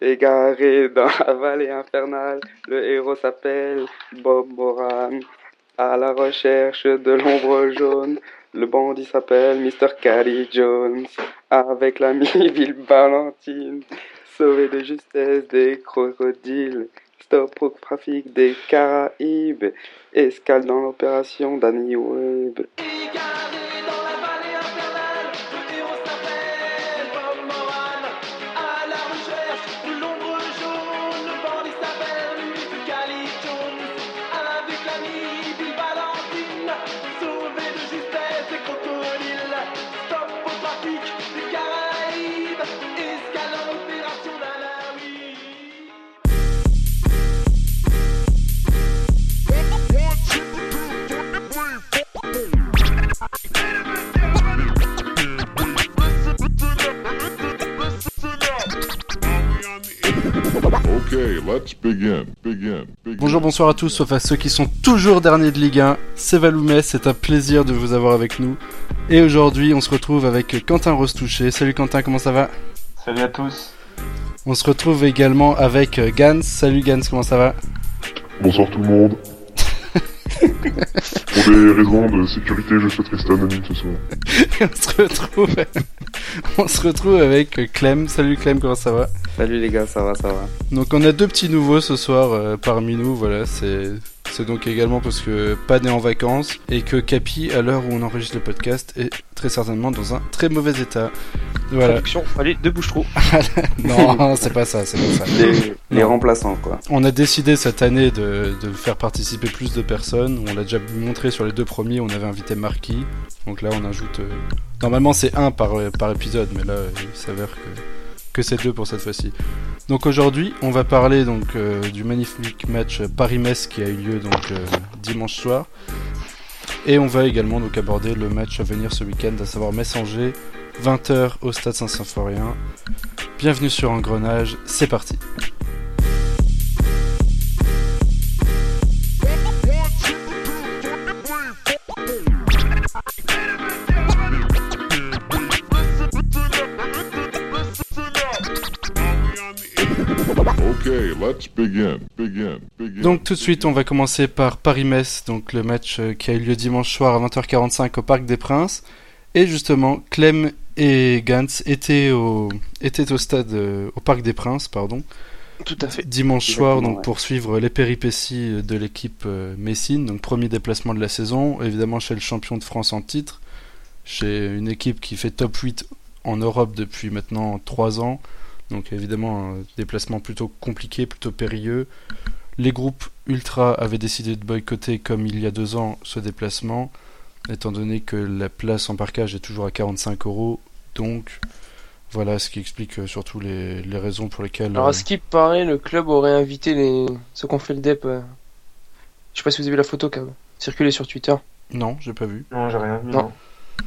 Égaré dans la vallée infernale, le héros s'appelle Bob Moran. À la recherche de l'ombre jaune, le bandit s'appelle Mr. Caddy Jones. Avec l'ami Bill Valentine, sauvé de justesse des crocodiles. Stop au trafic des Caraïbes, escale dans l'opération Danny Webb. Okay, let's begin. Begin. Begin. Bonjour, bonsoir à tous, sauf à ceux qui sont toujours derniers de Ligue 1. C'est Valoumès, c'est un plaisir de vous avoir avec nous. Et aujourd'hui, on se retrouve avec Quentin Rostouché. Salut Quentin, comment ça va? Salut à tous. On se retrouve également avec Gans. Salut Gans, comment ça va? Bonsoir tout le monde. Pour des raisons de sécurité, je souhaite rester anonyme ce soir. on se retrouve, on se retrouve avec Clem. Salut Clem, comment ça va? Salut les gars, ça va, ça va. Donc on a deux petits nouveaux ce soir euh, parmi nous, voilà, c'est c'est donc également parce que Pan est en vacances et que Capi, à l'heure où on enregistre le podcast, est très certainement dans un très mauvais état. Voilà. Traduction, allez, deux bouches trop. non, c'est pas ça, c'est pas ça. Les, remplaçants, quoi. On a décidé cette année de, de faire participer plus de personnes. On l'a déjà montré sur les deux premiers, on avait invité Marquis. Donc là, on ajoute. euh, Normalement, c'est un par, par épisode, mais là, il s'avère que, que c'est deux pour cette fois-ci. Donc aujourd'hui, on va parler donc euh, du magnifique match Paris-Metz qui a eu lieu donc euh, dimanche soir. Et on va également donc aborder le match à venir ce week-end, à savoir Metz-Angers, 20h au Stade Saint-Symphorien. Bienvenue sur Engrenage, c'est parti. Okay, let's begin. Begin. Begin. Donc tout de suite, on va commencer par Paris-Metz, donc le match euh, qui a eu lieu dimanche soir à 20h45 au Parc des Princes. Et justement, Clem et Gantz étaient au, étaient au stade, euh, au Parc des Princes, pardon, Tout à fait. dimanche soir, Exactement, donc ouais. pour suivre les péripéties de l'équipe euh, Messine, donc premier déplacement de la saison, évidemment chez le champion de France en titre, chez une équipe qui fait top 8 en Europe depuis maintenant 3 ans. Donc évidemment un déplacement plutôt compliqué, plutôt périlleux. Les groupes ultra avaient décidé de boycotter comme il y a deux ans ce déplacement, étant donné que la place en parkage est toujours à 45 euros. Donc voilà ce qui explique euh, surtout les, les raisons pour lesquelles... Alors, euh, à ce qui paraît, le club aurait invité les... ceux qui ont fait le DEP. euh, Je sais pas si vous avez vu la photo qui a circulé sur Twitter. Non, j'ai pas vu. Non, j'ai rien vu. Non. Non.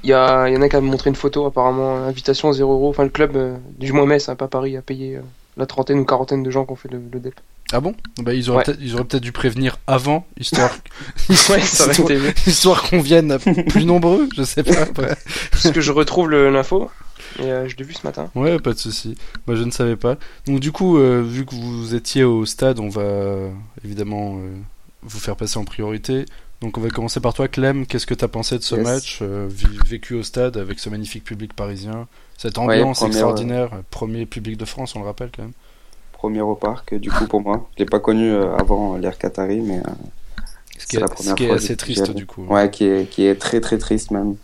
Il y, a... il y en a qui a montré une photo, apparemment, invitation 0 euros. Enfin, le club, euh, du moins Metz, hein, pas Paris, a payé euh, la trentaine ou quarantaine de gens qui ont fait le, le DEP. Ah bon? Bah, ils, auraient Ouais. peut-être, dû prévenir avant, histoire, Ouais, ça aurait histoire, histoire qu'on vienne à plus nombreux, je sais pas. après. Parce que je retrouve l'info. Et euh, je l'ai vu ce matin. Ouais, pas de souci. Moi, je ne savais pas. Donc, du coup, euh, vu que vous étiez au stade, on va évidemment euh, vous faire passer en priorité. Donc, on va commencer par toi, Clem. Qu'est-ce que tu as pensé de ce Yes. match euh, vécu au stade avec ce magnifique public parisien? Cette Ouais, ambiance première, extraordinaire. Premier public de France, on le rappelle quand même. Premier au parc, du coup, pour moi. Je l'ai pas connu euh, avant l'ère Qatari, mais euh, Ce qui C'est la est, ce première qui est fois assez triste, du coup. ouais, qui est, qui est très très triste même.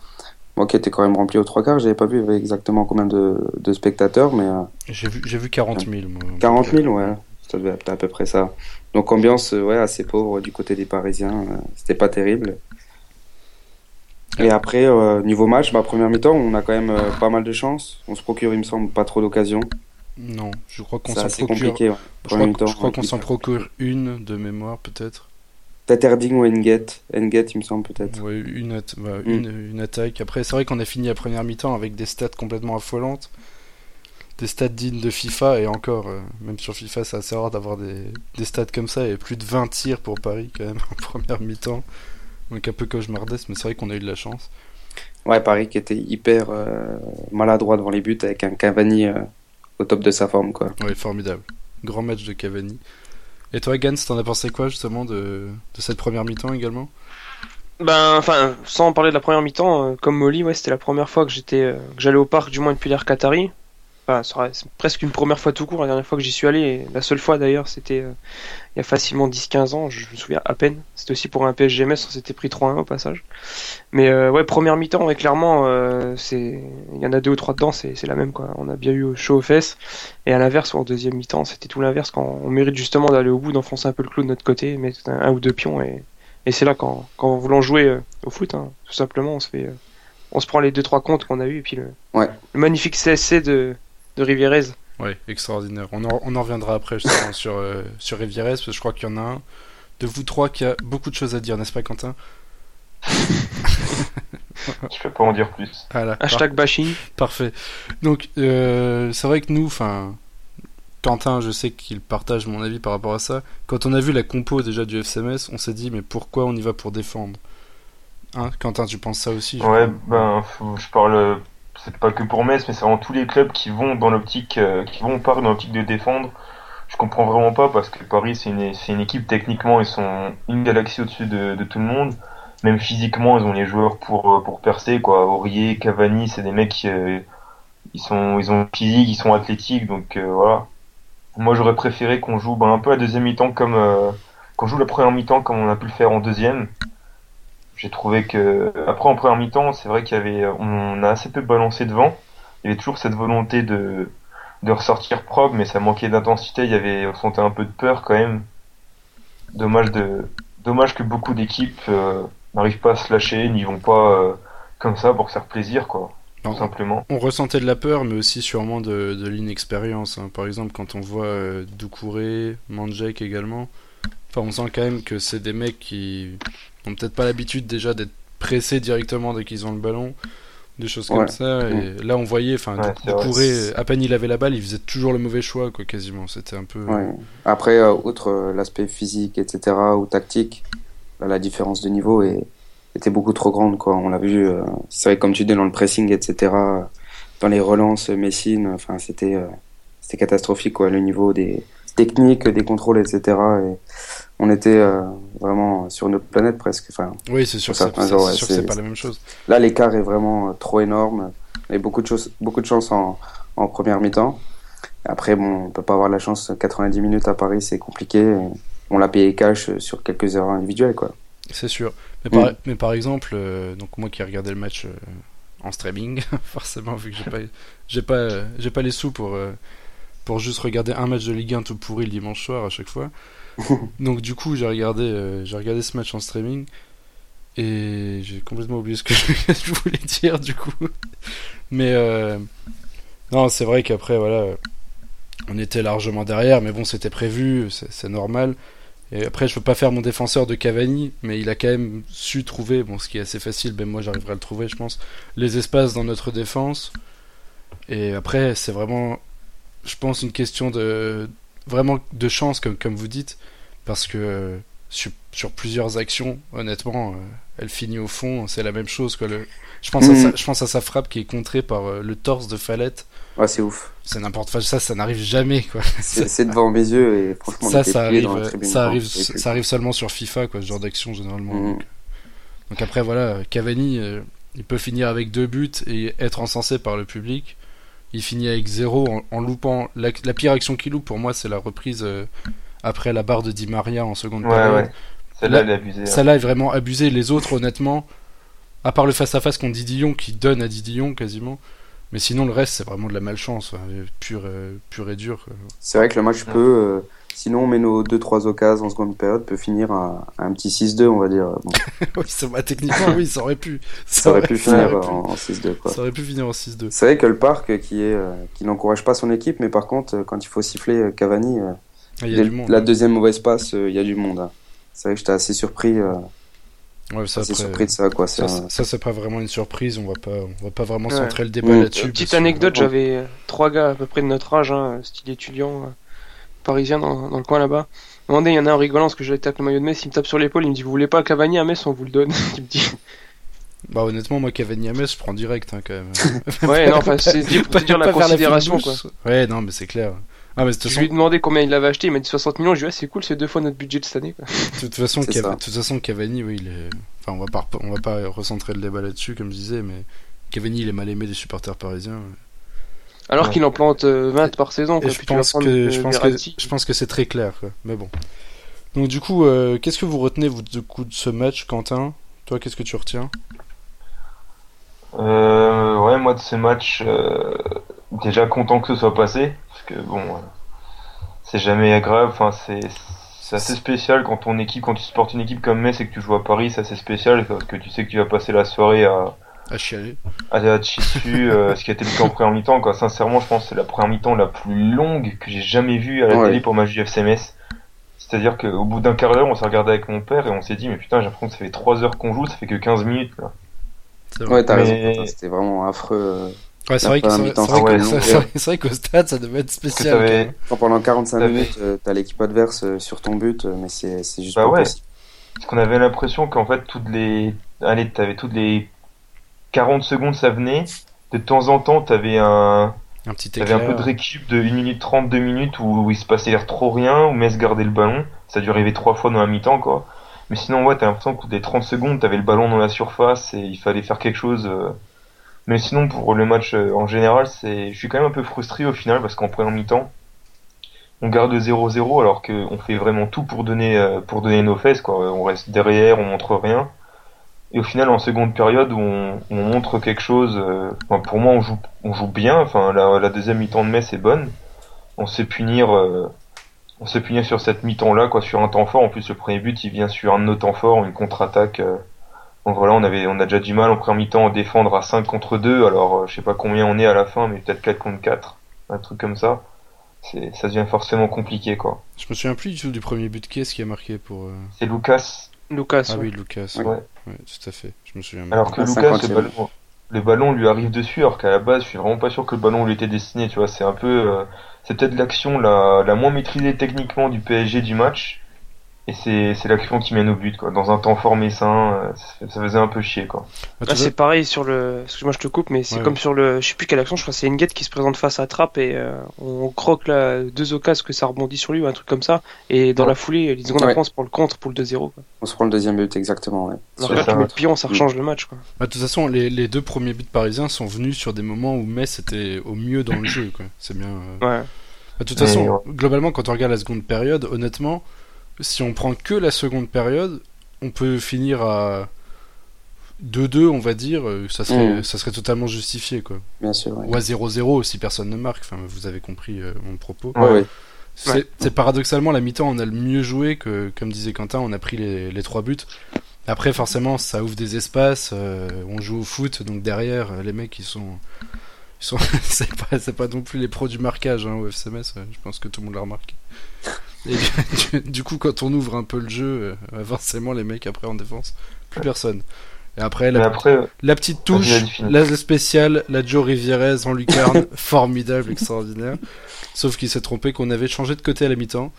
Moi qui était quand même rempli aux trois quarts, j'avais pas vu exactement combien de, de spectateurs, mais euh, J'ai vu, j'ai vu 40 000. Moi. 40 000, ouais, ça devait être à peu près ça. Donc ambiance euh, ouais, assez pauvre du côté des Parisiens, euh, c'était pas terrible. Et après, euh, niveau match, ma première mi-temps, on a quand même euh, pas mal de chance. On se procure, il me semble, pas trop d'occasions. Non, je crois qu'on s'en procure. compliqué. ouais. Je Première crois, mi-temps, je crois qu'on ouais, s'en hyper procure une de mémoire, peut-être. Peut-être Erding ou Enget. Enget, il me semble, peut-être. Ouais, une, at- bah, Mm. une, une attaque. Après, c'est vrai qu'on a fini la première mi-temps avec des stats complètement affolantes. Des stats dignes de FIFA, et encore, euh, même sur FIFA, c'est assez rare d'avoir des, des stats comme ça, et plus de 20 tirs pour Paris, quand même, en première mi-temps. Donc un peu cauchemardesque, mais c'est vrai qu'on a eu de la chance. Ouais, Paris qui était hyper euh, maladroit devant les buts avec un Cavani euh, au top de sa forme, quoi. Ouais, formidable. grand match de Cavani. Et toi, Gans, t'en as pensé quoi justement de, de cette première mi-temps également? Ben, enfin, sans parler de la première mi-temps, euh, comme Molly, ouais, c'était la première fois que j'étais, euh, que j'allais au parc, du moins depuis l'ère Qatari. C'est presque une première fois tout court. La dernière fois que j'y suis allé, et la seule fois d'ailleurs, c'était euh, il y a facilement 10-15 ans. Je me souviens à peine. C'était aussi pour un PSG Metz, on s'était pris 3-1 au passage. Mais euh, ouais, première mi-temps, ouais, clairement, euh, c'est, il y en a deux ou trois dedans, c'est, c'est la même quoi. On a bien eu chaud aux fesses. Et à l'inverse, en deuxième mi-temps, c'était tout l'inverse. Quand on mérite justement d'aller au bout, d'enfoncer un peu le clou de notre côté, mettre un, un ou deux pions et et c'est là quand, quand voulant jouer au foot, hein, tout simplement, on se fait, on se prend les deux trois comptes qu'on a eu et puis le, Ouais. le magnifique CSC de de Rivierez. Ouais, extraordinaire. On en, on en reviendra après justement sur, euh, sur Rivieres, parce que je crois qu'il y en a un de vous trois qui a beaucoup de choses à dire, n'est-ce pas, Quentin Je peux pas en dire plus. Voilà, Hashtag bashing. Parfait. Donc, euh, c'est vrai que nous, enfin, Quentin, je sais qu'il partage mon avis par rapport à ça. Quand on a vu la compo déjà du FCMS, on s'est dit, mais pourquoi on y va pour défendre? Hein, Quentin, tu penses ça aussi Ouais, crois? ben, je parle, euh, c'est pas que pour Metz, mais c'est vraiment tous les clubs qui vont dans l'optique, euh, qui vont au parc dans l'optique de défendre. Je comprends vraiment pas parce que Paris, c'est une, une équipe techniquement, ils sont une galaxie au-dessus de, tout le monde. Même physiquement, ils ont les joueurs pour, euh, pour percer, quoi. Aurier, Cavani, c'est des mecs qui, euh, ils sont, ils ont physique, ils sont athlétiques, donc voilà. Moi, j'aurais préféré qu'on joue ben, un peu la deuxième mi-temps comme, qu'on joue la première mi-temps comme on a pu le faire en deuxième. J'ai trouvé que après en première mi-temps, c'est vrai qu'il y avait on a assez peu balancé devant. Il y avait toujours cette volonté de de ressortir propre, mais ça manquait d'intensité. Il y avait on sentait un peu de peur quand même. Dommage de dommage que beaucoup d'équipes euh, n'arrivent pas à se lâcher, n'y vont pas euh, comme ça pour se faire plaisir quoi, Non, tout simplement. On ressentait de la peur, mais aussi sûrement de, de l'inexpérience. hein. Par exemple, quand on voit euh, Doucouré, Mandjek également, enfin, on sent quand même que c'est des mecs qui ont peut-être pas l'habitude déjà d'être pressés directement dès qu'ils ont le ballon, des choses comme ça. Et là, on voyait, enfin, Ouais, à peine il avait la balle, il faisait toujours le mauvais choix, quoi, quasiment. C'était un peu. Ouais. Après, euh, outre euh, l'aspect physique, etc., ou tactique, là, la différence de niveau est, était beaucoup trop grande. Quoi. On l'a vu, euh, c'est vrai, comme tu dis, dans le pressing, etc., dans les relances, Messine, enfin, c'était euh, c'était catastrophique, quoi, le niveau des techniques, des contrôles, etc. Et on était euh, vraiment sur une autre planète presque. Enfin, Oui, c'est sûr, c'est ouais, pas la même chose. Là, l'écart est vraiment euh, trop énorme. A beaucoup de, choses, beaucoup de chance en, en première mi-temps. Après, bon, on peut pas avoir la chance. 90 minutes à Paris, c'est compliqué. Et On l'a payé cash euh, sur quelques erreurs individuelles, quoi. C'est sûr. Mais par, Mm. mais par exemple, euh, donc moi qui ai regardé le match euh, en streaming, forcément, vu que j'ai pas, j'ai pas, j'ai pas les sous pour, euh, pour juste regarder un match de Ligue 1 tout pourri le dimanche soir à chaque fois. donc du coup, j'ai regardé, euh, j'ai regardé ce match en streaming et j'ai complètement oublié ce que je voulais dire du coup. Mais euh, non, c'est vrai qu'après voilà, on était largement derrière, mais bon, c'était prévu, c'est normal. Et après, je peux pas faire mon défenseur de Cavani, mais il a quand même su trouver, bon, ce qui est assez facile, ben moi j'arriverai à le trouver, je pense, les espaces dans notre défense. Et après, c'est vraiment, je pense, une question de vraiment de chance, comme, comme vous dites, parce que sur, sur plusieurs actions, honnêtement, euh, elle finit au fond, c'est la même chose. Quoi, le... je, pense à Mhm. sa, je pense à sa frappe qui est contrée par euh, le torse de Fallette. Ouais, c'est ouf. C'est n'importe quoi, ça, ça n'arrive jamais. Quoi. C'est devant mes yeux et franchement, ça, ça arrive, dans ça arrive, ça seulement sur FIFA, quoi, ce genre d'action généralement. Mhm. Donc, donc après, voilà, Cavani, euh, il peut finir avec deux buts et être encensé par le public. Il finit avec zéro en, en loupant. La, la pire action qu'il loupe pour moi, c'est la reprise euh, après la barre de Di Maria en seconde Ouais, période. ouais. Celle-là, Là- elle est abusée. hein. Celle-là est vraiment abusée. Les autres, honnêtement, à part le face-à-face contre Didillon, qui donne à Didillon quasiment. Mais sinon, le reste, c'est vraiment de la malchance, hein, pure, euh, pure et dure. C'est vrai que le match peut, euh, sinon on met nos 2-3 occasions en seconde période, peut finir à, à un petit 6-2, on va dire. Bon, oui, ça, bah, techniquement, oui, ça aurait pu. ça aurait pu ça finir aurait pu. en, en 6-2, quoi. Ça aurait pu finir en 6-2. C'est vrai que le parc qui est euh, qui n'encourage pas son équipe, mais par contre, euh, quand il faut siffler euh, Cavani, euh, Ah, Il y a dès du monde. la deuxième mauvaise passe, euh, il y a du monde. hein. C'est vrai que j'étais assez surpris, euh, Ouais, ça, assez après, surpris de ça, quoi. Ça, un- ça, c'est pas vraiment une surprise. On va pas, on va pas vraiment Ouais. centrer le débat Mm. là-dessus. Petite que- anecdote, j'avais euh, trois gars à peu près de notre âge, hein, style étudiant, euh, parisien dans, dans le coin là-bas. À un moment donné, il y en a un en rigolant parce que j'avais avec le maillot de Metz, il me tape sur l'épaule, il me dit Vous voulez pas Cavani à Metz, on vous le donne. il me dit Bah honnêtement, moi Cavani à Metz, je prends direct hein, quand même. Ouais, non, enfin, c'est dire la Pas faire considération, quoi. Ouais, non, mais c'est clair. Ah, mais de toute Je lui ai demandé combien il l'avait acheté, il m'a dit 60 millions, je lui ai dit, ah, c'est cool, c'est deux fois notre budget de cette année. Quoi. de toute façon, Cav- de toute façon, Cavani, oui, il est. Enfin, on va pas, on va pas recentrer le débat là-dessus, comme je disais, mais Cavani, il est mal aimé des supporters parisiens. Alors Ouais. qu'il en plante euh, 20 par saison. Quoi. je pense que, euh, je pense que, je pense que c'est très clair, quoi. Mais bon. Donc, du coup, euh, qu'est-ce que vous retenez, vous, du coup, de ce match, Quentin? Toi, qu'est-ce que tu retiens? Euh, ouais, moi de ce match, euh, déjà content que ce soit passé, parce que bon, euh, c'est jamais agréable. Enfin, c'est c'est assez spécial quand ton équipe, quand tu supportes une équipe comme Metz et que tu joues à Paris, c'est assez spécial parce que tu sais que tu vas passer la soirée à À chialer. à, à dessus, euh, ce qui a été le cas en première mi-temps. Quoi. Sincèrement, je pense que c'est la première mi-temps la plus longue que j'ai jamais vue à la Ouais. télé pour ma JFCMS. C'est-à-dire qu'au bout d'un quart d'heure, on s'est regardé avec mon père et on s'est dit, mais putain, j'ai l'impression que ça fait 3 heures qu'on joue, ça fait que 15 minutes. Là. C'est vrai. Ouais, t'as Mais- raison. C'était vraiment affreux. euh. Ouais, c'est vrai que- c'est mi-temps, vrai- c'est vrai ouais, que- non, c'est ouais. vrai- c'est vrai qu'au stade, ça devait être spécial. quand pendant 45 T'avais- minutes, euh, t'as l'équipe adverse euh, sur ton but, mais c'est c'est juste Bah pas ouais. possible. Parce qu'on avait l'impression qu'en fait, toutes les. Allez, t'avais toutes les 40 secondes, ça venait. De temps en temps, t'avais un. Un petit T'avais un peu de récup de 1 minute 30, 2 minutes où, où il se passait trop rien, où Metz gardait le ballon. Ça a dû arriver trois fois dans la mi-temps, quoi. Mais sinon, ouais, t'as l'impression que des 30 secondes, t'avais le ballon dans la surface et il fallait faire quelque chose. euh. Mais sinon, pour le match euh, en général, c'est, je suis quand même un peu frustré au final parce qu'en première mi-temps, on garde 0-0 alors qu'on fait vraiment tout pour donner, euh, pour donner nos fesses, quoi. On reste derrière, on montre rien. Et au final, en seconde période, où on, on montre quelque chose, euh, enfin, pour moi, on joue, on joue bien. Enfin, la, la deuxième mi-temps de Metz est bonne. On sait punir, euh, on sait punir sur cette mi-temps-là, quoi, sur un temps fort. En plus, le premier but, il vient sur un de nos temps forts, une contre-attaque. euh. Donc voilà, on avait, on a déjà du mal en première mi-temps à défendre à 5 contre 2. Alors, euh, je sais pas combien on est à la fin, mais peut-être 4 contre 4. Un truc comme ça. C'est, ça devient forcément compliqué, quoi. Je me souviens plus du tout du premier but. Qui est-ce qui a marqué pour. euh, C'est Lucas. Lucas. Ah ouais. oui, Lucas. Ouais. Ouais. Ouais, tout à fait. Je me souviens. Alors que Lucas, 50e. le ballon, le ballon lui arrive dessus, alors qu'à la base, je suis vraiment pas sûr que le ballon lui était destiné, tu vois. C'est un peu, euh, c'est peut-être l'action la, la moins maîtrisée techniquement du PSG du match. Et c'est, c'est l'action qui mène au but, quoi. Dans un temps fort messin, euh, ça, ça faisait un peu chier, quoi. Bah, Ah, c'est pareil sur le. Excuse-moi, je te coupe, mais c'est Ouais, comme ouais. sur le. Je sais plus quelle action, je crois que c'est Nguet qui se présente face à Trapp et euh, on croque là deux occasions que ça rebondit sur lui ou un truc comme ça. Et dans Ouais. la foulée, les secondes Ouais. après, on se prend le contre pour le 2-0. quoi. On se prend le deuxième but, exactement. Ouais. Alors là, ça, tu mets le pion, ça rechange le match. Quoi. Bah, de toute façon, les, les deux premiers buts parisiens sont venus sur des moments où Metz était au mieux dans le jeu. quoi. C'est bien. euh. Ouais. Bah, de toute Mais, façon, ouais. globalement, quand on regarde la seconde période, honnêtement, si on prend que la seconde période, on peut finir à 2-2, on va dire. euh, Ça serait, Mhm. ça serait totalement justifié. Quoi. Bien sûr. Ouais. Ou à 0-0 si personne ne marque. Enfin, vous avez compris euh, mon propos. Ouais, ouais. C'est paradoxalement la mi-temps, on a le mieux joué que, comme disait Quentin, on a pris les, les trois buts. Après, forcément, ça ouvre des espaces. euh, on joue au foot, donc derrière, les mecs, ils sont, ils sont, c'est pas, non plus les pros du marquage hein, au FCMS. je pense que tout le monde l'a remarqué. Et du, du coup, quand on ouvre un peu le jeu, euh, forcément, les mecs après en défense, plus personne. Et après, la, après, la petite touche, la spéciale, la Joe Rivierez en lucarne, formidable, extraordinaire. Sauf qu'il s'est trompé qu'on avait changé de côté à la mi-temps,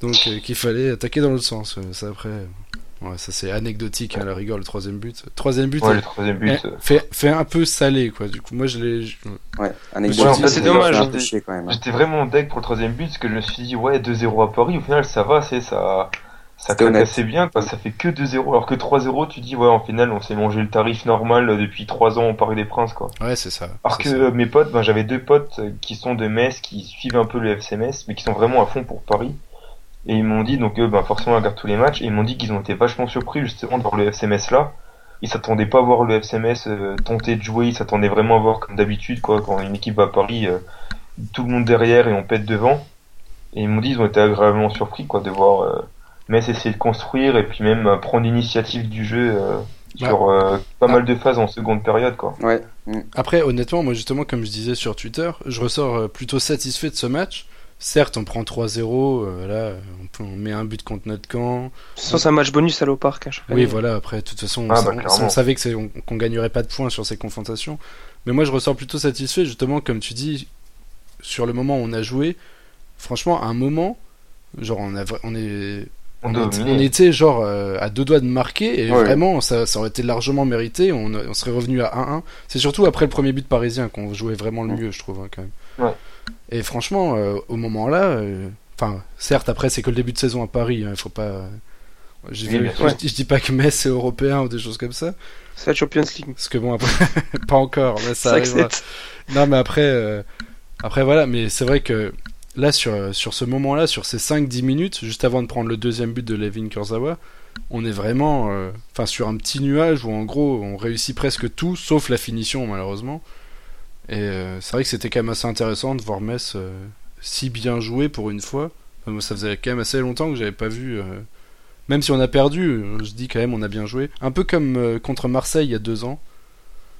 donc euh, qu'il fallait attaquer dans l'autre sens. Euh, Ça après, euh, ouais, ça c'est anecdotique hein, à la rigueur le troisième but. Troisième but, ouais, euh, le troisième but. eh, euh, fait, fait un peu salé quoi. Du coup, moi je l'ai. je- Ouais, Ouais, anecdotique, c'est dommage, hein. hein. J'étais vraiment deg pour le troisième but parce que je me suis dit ouais 2-0 à Paris au final ça va c'est ça ça claque assez bien quoi ça fait que 2-0 alors que 3-0 tu dis ouais en finale on s'est mangé le tarif normal euh, depuis 3 ans au Paris des Princes quoi Ouais, c'est ça. alors que ça. mes potes ben j'avais deux potes qui sont de Metz qui suivent un peu le FCMS mais qui sont vraiment à fond pour Paris et ils m'ont dit donc eux ben forcément ils regardent tous les matchs et ils m'ont dit qu'ils ont été vachement surpris justement de voir le FCMS là ils s'attendaient pas à voir le FCMS euh, tenter de jouer ils s'attendaient vraiment à voir comme d'habitude quoi quand une équipe va à Paris euh, tout le monde derrière et on pète devant et ils m'ont dit ils ont été agréablement surpris quoi de voir euh, Metz essayer de construire et puis même euh, prendre l'initiative du jeu euh, Bah. sur euh, pas Ah. mal de phases en seconde période quoi Ouais. Après, honnêtement, moi justement, comme je disais sur Twitter, je ressors plutôt satisfait de ce match. Certes, on prend 3-0, euh, là, on, peut- on met un but contre notre camp. Sans c'est un match bonus à l'Opark à chaque Oui, année. voilà, après, de toute façon, on, Ah, bah, on- on savait que c'est- on- qu'on gagnerait pas de points sur ces confrontations. Mais moi, je ressors plutôt satisfait, justement, comme tu dis, sur le moment où on a joué. Franchement, à un moment, genre, on, a, on est. on, On, était, on genre euh, à deux doigts de marquer et Ouais. vraiment ça, ça aurait été largement mérité. On, on serait revenu à 1-1. C'est surtout après le premier but parisien qu'on jouait vraiment le mieux, je trouve, hein, quand même. Et franchement, euh, au moment-là, euh, enfin, certes, après, c'est que le début de saison à Paris, il faut pas. Je, Oui, je, je dis pas que Metz est européen ou des choses comme ça, C'est la Champions League. parce que bon, après, pas encore, mais ça arrivera. Non, mais après, euh, après voilà, mais c'est vrai que là, sur, sur ce moment-là, sur ces 5-10 minutes, juste avant de prendre le deuxième but de Levin Kurzawa, on est vraiment euh, sur un petit nuage où en gros on réussit presque tout, sauf la finition malheureusement. Et euh, c'est vrai que c'était quand même assez intéressant de voir Metz euh, si bien jouer pour une fois. Enfin, moi, ça faisait quand même assez longtemps que j'avais pas vu. euh, Même si on a perdu, je dis quand même on a bien joué. Un peu comme contre Marseille il y a deux ans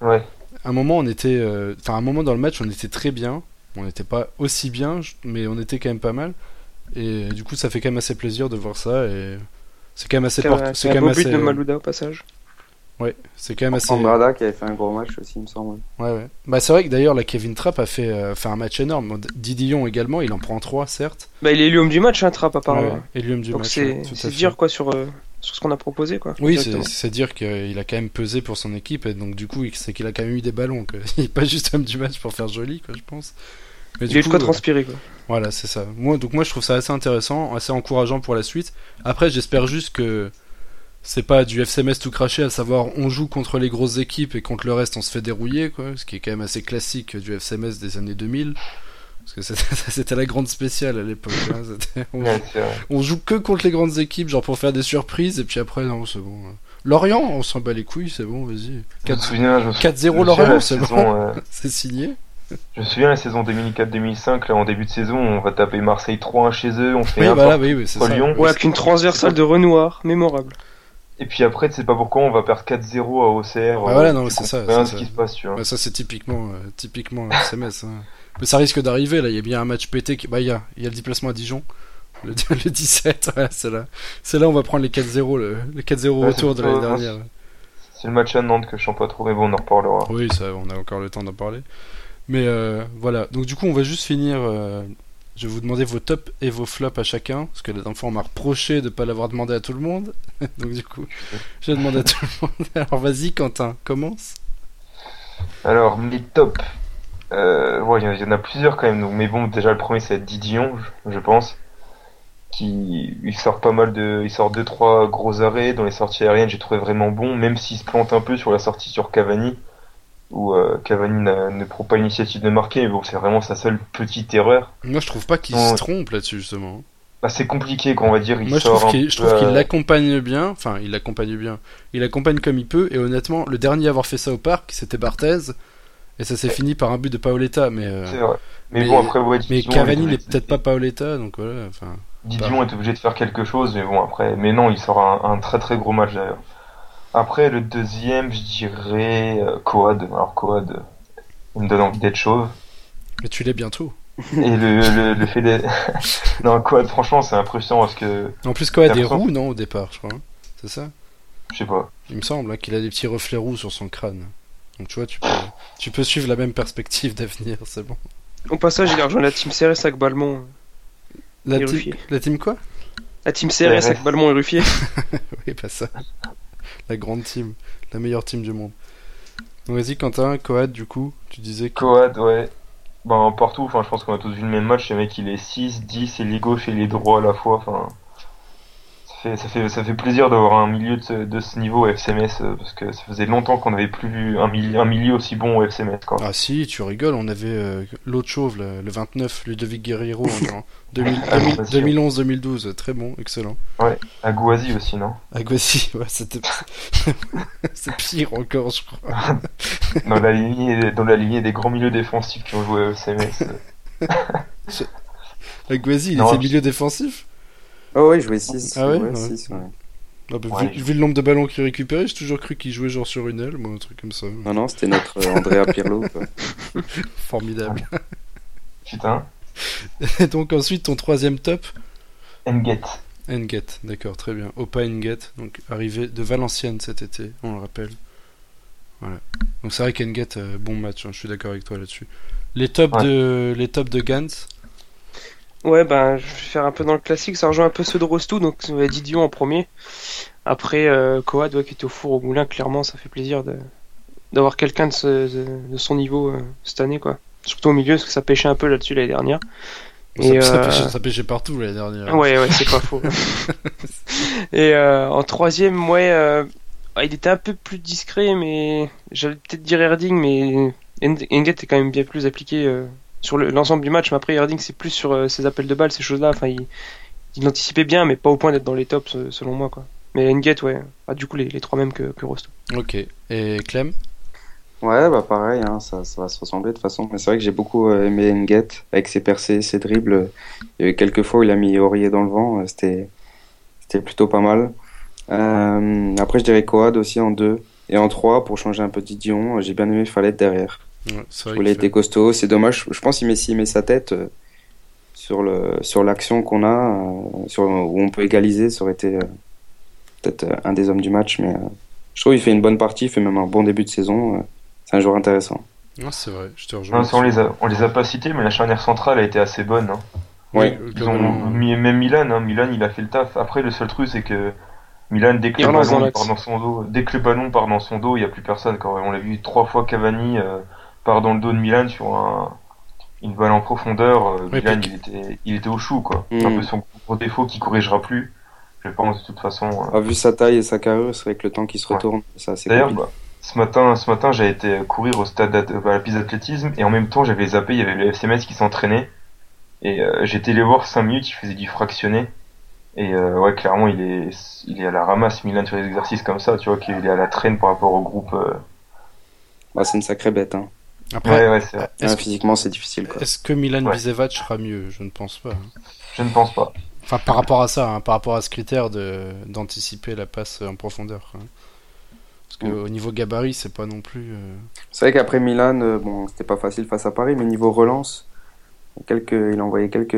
Ouais. un moment on était enfin un moment dans le match on était très bien on n'était pas aussi bien mais on était quand même pas mal et du coup ça fait quand même assez plaisir de voir ça et c'est quand même assez C'est un, beau but assez de Malouda au passage. Ouais c'est quand même assez Andrada qui avait fait un gros match aussi, il me semble. ouais ouais bah c'est vrai que d'ailleurs la Kevin Trapp a fait euh, fait un match énorme Didillon également il en prend trois certes Bah, il est élu homme du match, hein, Trapp, apparemment. Ouais, et l'homme du Donc match c'est ouais, dire quoi sur, euh, sur ce qu'on a proposé quoi. oui, c'est dire qu'il a quand même pesé pour son équipe et donc du coup, c'est qu'il a quand même eu des ballons. Quoi. Il est pas juste homme du match pour faire joli, quoi, je pense. Mais Il eu de quoi euh, transpirer quoi. Voilà, c'est ça. Moi, donc moi, je trouve ça assez intéressant, assez encourageant pour la suite. Après, j'espère juste que c'est pas du FCMS tout craché, à savoir on joue contre les grosses équipes et contre le reste on se fait dérouiller, quoi. Ce qui est quand même assez classique du FCMS des années 2000. Parce que c'était- la grande spéciale à l'époque. hein. On, joue que contre les grandes équipes, genre pour faire des surprises, et puis après, non, c'est bon. Lorient, on s'en bat les couilles, c'est bon, vas-y. Je me 4 souviens, je me sou- 4-0 je me souviens Lorient, c'est bon, euh, c'est signé. Je me souviens la saison 2004-2005, là en début de saison, on va taper Marseille 3-1 chez eux, on fait Oui, un voilà, partout oui. Lyon. Ouais, avec une transversale de Renoir, mémorable. Et puis après, tu sais pas pourquoi, on va perdre 4-0 à OCR. Ah euh, voilà, non, c'est ça, rien c'est ce qui se passe, tu vois. Bah, ça c'est typiquement euh, typiquement SMS. hein. Mais ça risque d'arriver là, il y a bien un match pété qui bah il y a, y a le déplacement à Dijon. Le, le 17, voilà, c'est là. C'est là on va prendre les 4-0 le, les 4-0 Ouais, retour de l'année dernière. C'est le match à Nantes que je sens pas trop, mais bon, on en reparlera. Oui, ça on a encore le temps d'en parler. Mais euh, voilà, donc du coup on va juste finir euh, je vais vous demander vos tops et vos flops à chacun, parce que la dernière fois on m'a reproché de pas l'avoir demandé à tout le monde. donc du coup, je vais demander à tout le monde. Alors vas-y Quentin, commence. Alors, les tops. Euh, il y en a- plusieurs quand même. Donc, mais bon, déjà le premier c'est Didion, je, je pense. Qui il sort pas mal de, il sort deux trois gros arrêts dans les sorties aériennes. J'ai trouvé vraiment bon, même s'il se plante un peu sur la sortie sur Cavani, où euh, Cavani n'a- ne prend pas l'initiative de marquer. Mais bon, c'est vraiment sa seule petite erreur. Moi je trouve pas qu'il se trompe là-dessus justement. Bah, c'est compliqué, quoi, on va dire. Il Moi, je sort trouve qu'il je peu, trouve qu'il euh, l'accompagne bien. Enfin, il l'accompagne bien. Il accompagne comme il peut. Et honnêtement, le dernier à avoir fait ça au parc, c'était Barthez. Et ça s'est fini par un but de Paoletta. Mais, euh, C'est vrai. Mais, mais- bon, après, ouais, mais Didion, Cavani n'est peut-être pas Paoletta. Donc voilà. Enfin, Didion est obligé de faire quelque chose, mais bon, après, mais non, il sort un, un très très gros match d'ailleurs. Après, le deuxième, je dirais euh, Coad. Alors, Coad, il me donne envie d'être chauve. mais tu l'es bientôt. Et le, le, le fait d'être. non, Coad, franchement, c'est impressionnant parce que, En plus, des L'impression- roux, non, au départ, je crois. hein. C'est ça? Je sais pas. Il me semble hein, qu'il a des petits reflets roux sur son crâne. Donc tu vois, tu peux, tu peux suivre la même perspective d'avenir, c'est bon. Au passage, il a rejoint la team CRS avec Balmont. La, team, la team quoi? La team CRS avec Balmont et Ruffier. Oui, pas ça. La grande team. La meilleure team du monde. Vas-y, Quentin, Coad, du coup, tu disais que... Coad, ouais. Ben, partout, enfin, je pense qu'on a tous vu le même match. Le mec, il est 6, 10, et les gauches et les droits à la fois. Enfin, fait, ça fait, ça fait plaisir d'avoir un milieu de ce, de ce niveau au FCMS euh, parce que ça faisait longtemps qu'on n'avait plus vu un, milieu, un milieu aussi bon au FCMS, quoi. Ah si, tu rigoles, on avait euh, l'autre chauve, le, le 29, Ludovic Guerrero, en genre 2000 Ah, 2000 bien sûr. 2011-2012, très bon, excellent. Aguazi aussi, non? Aguassi, ouais, c'était... c'est pire encore, je crois. dans la lignée dans la lignée des grands milieux défensifs qui ont joué au FCMS. Aguassi, il Non, était je- milieu défensif? Oh ouais, il jouait 6. Ah ouais ouais, Ouais. six, ouais. Ah bah, Ouais. vu, vu le nombre de ballons qu'il récupérait, j'ai toujours cru qu'il jouait genre sur une aile, moi, un truc comme ça. Non, non, c'était notre euh, Andrea Pirlo. Formidable. Putain. Et donc ensuite, ton troisième top Nget. Nget, d'accord, très bien. Opa Nget, donc arrivé de Valenciennes cet été, on le rappelle. Voilà. Donc c'est vrai qu'Nget, euh, bon match, hein, je suis d'accord avec toi là-dessus. Les tops Ouais. de les tops de Gantz, Ouais, ben, je vais faire un peu dans le classique. Ça rejoint un peu ceux de Rostou, donc Didion en premier. Après, euh, Coad, ouais, qui était au four au moulin, clairement, ça fait plaisir de d'avoir quelqu'un de, ce- de, de son niveau euh, cette année, quoi. surtout au milieu, parce que ça pêchait un peu là-dessus l'année dernière. Ça, Et, ça euh, pêchait, ça pêchait partout l'année dernière. Ouais, ouais, c'est pas faux. Et euh, en troisième, ouais, il était un peu plus discret, mais j'allais peut-être dire Erding, mais Eng- Enget est quand même bien plus appliqué sur le- l'ensemble du match. Mais après, Erding, c'est plus sur euh, ses appels de balles, ces choses-là. Enfin, il, il anticipait bien, mais pas au point d'être dans les tops, euh, selon moi, quoi. Mais Enget, ouais, ah, du coup, les, les trois mêmes que, que Rosto. Ok. Et Clem? Ouais, bah pareil, hein, ça, ça va se ressembler de toute façon. Mais c'est vrai que j'ai beaucoup euh, aimé Nget avec ses percées, ses dribbles. Il y a eu quelques fois où il a mis Aurier dans le vent, c'était c'était plutôt pas mal. Euh, après, je dirais Coad aussi en deux. Et en trois, pour changer un peu Didion, j'ai bien aimé Fallette derrière. Ouais, que- été costaud. C'est dommage, je pense qu'il met, sa tête euh, sur le sur l'action qu'on a, euh, sur, où on peut égaliser, ça aurait été euh, peut-être un des hommes du match. Mais euh, je trouve qu'il fait une bonne partie, il fait même un bon début de saison. euh, c'est un joueur intéressant. Ouais, c'est vrai, je te rejoins. Non, on les a, on les a pas cités, mais la charnière centrale a été assez bonne. hein. Oui, Ils ont mis, même Milan, hein, Milan il a fait le taf. Après le seul truc c'est que Milan dès que le ballon part dans son dos, dès que le ballon part dans son dos, il y a plus personne. Quand on l'a vu trois fois Cavani euh, part dans le dos de Milan sur un, une balle en profondeur, euh, Oui, Milan puis- il était, il était au chou quoi. C'est un peu son gros défaut qui corrigera plus. Je pense de toute façon. euh. Ah, vu sa taille et sa carrure, c'est vrai que le temps qui se Ouais. retourne, c'est D'ailleurs, bah, ce matin, ce matin, j'ai été courir au stade d'ath- à la piste d'athlétisme et en même temps, j'avais zappé, il y avait le FCMS qui s'entraînait et euh, j'étais allé voir 5 minutes, il faisait du fractionné et euh, ouais, clairement, il est, il est à la ramasse Milan sur les exercices comme ça, tu vois, qu'il est à la traîne par rapport au groupe. euh. Bah, c'est une sacrée bête. Hein. Après, Ouais, ouais, c'est vrai. est-ce Ouais, physiquement, c'est difficile. Est-ce que Milan Ouais. Bisevac sera mieux? Je ne pense pas. hein. Je ne pense pas. Enfin, par rapport à ça, hein, par rapport à ce critère de d'anticiper la passe en profondeur. quoi. Parce que Mm. au niveau gabarit, c'est pas non plus. euh, C'est vrai qu'après Milan, euh, bon, c'était pas facile face à Paris, mais niveau relance, quelques, il a envoyé quelques,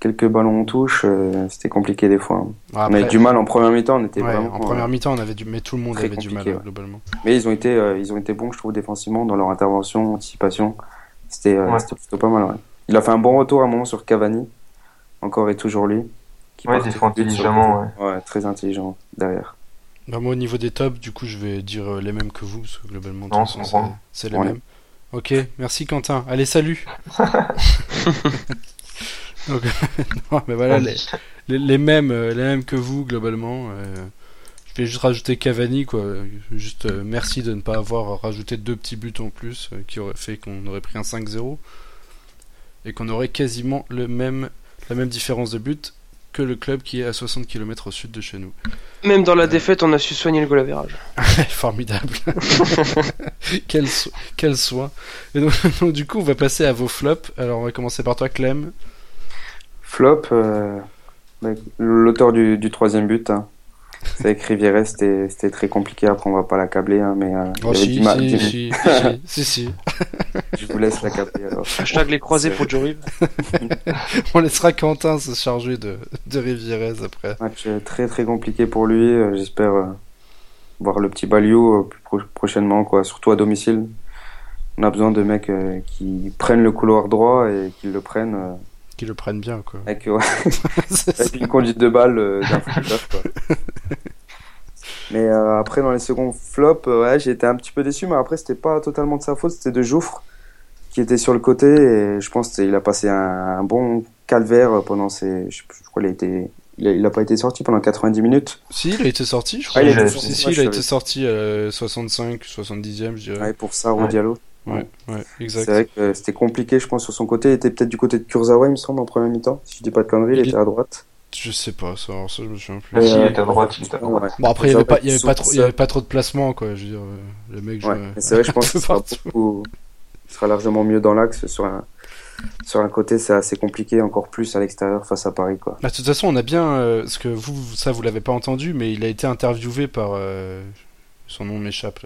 quelques ballons en touche, euh, c'était compliqué des fois. hein. on avait du mal en première mi-temps, on était ouais, vraiment. en première euh, mi-temps, on avait du, mais tout le monde très avait du mal ouais. globalement. mais ils ont été, euh, ils ont été bons, je trouve, défensivement dans leur intervention, anticipation. C'était, euh, Ouais. c'était plutôt pas mal. Ouais. Il a fait un bon retour à un moment sur Cavani, encore et toujours lui. Qui Ouais, défend intelligemment. Ouais, très intelligent derrière. Bah, moi, au niveau des tops, du coup, je vais dire les mêmes que vous, parce que globalement, c'est bon. c'est c'est les Ouais. mêmes. Ok, merci Quentin. Allez, salut Donc, non, mais voilà, les, les, les mêmes, euh, les mêmes que vous, globalement. euh, je vais juste rajouter Cavani, quoi. Juste euh, merci de ne pas avoir rajouté deux petits buts en plus, qui aurait fait qu'on aurait pris un 5-0. Et qu'on aurait quasiment le même, la même différence de but que le club qui est à 60 km au sud de chez nous. Même dans la défaite, on a su soigner le goal. Formidable. quel, so- quel soin. Et donc, donc, du coup, on va passer à vos flops. Alors, on va commencer par toi, Clem. Flop, euh, l'auteur du, du troisième but. Hein. C'est avec Rivière, c'était c'était très compliqué. Après, on va pas l'accabler, hein, mais euh, Oh, si, si, si, si, si, si. je vous laisse l'accabler alors. Hashtag les croisés pour Joe Rive. On laissera Quentin se charger de, de Rivierez après. Match très très compliqué pour lui. euh, J'espère euh, voir le petit Balio euh, plus pro- prochainement, quoi. Surtout à domicile. On a besoin de mecs euh, qui prennent le couloir droit et qui le prennent euh, Qu'ils le prennent bien, quoi. avec, ouais, avec une conduite de balle euh, d'un quoi. Mais euh, après, dans les seconds flops, euh, ouais, j'ai été un petit peu déçu, mais après, c'était pas totalement de sa faute, c'était de Jouffre qui était sur le côté et je pense qu'il a passé un, un bon calvaire pendant ses. Je, crois qu'il a été. Il a, il a pas été sorti pendant 90 minutes. Si, il a été sorti, je crois. Ah, il a été si, sorti. si, il a été sorti à 65, 70e, je dirais. Ouais, pour ça, au Ouais. Diallo. Ouais, ouais, exact. C'est vrai que c'était compliqué, je pense, sur son côté. Il était peut-être du côté de Kurzawa, il me semble, en première mi-temps. Si je dis pas de conneries, il, Il était à droite. Je sais pas, ça, alors ça je me souviens plus. Si, il Euh, était à droite, il était à droite. Ouais. Bon, après, il y avait pas, y avait pas trop, il y avait pas trop de placement, quoi. Je veux dire, euh, le mec, Ouais, jouait mais c'est vrai, je pense qu'il sera, beaucoup... sera largement mieux dans l'axe. Sur un... sur un côté, c'est assez compliqué, encore plus à l'extérieur face à Paris. Quoi. Bah, de toute façon, on a bien, euh, parce que vous, ça, vous l'avez pas entendu, mais il a été interviewé par, euh, son nom m'échappe.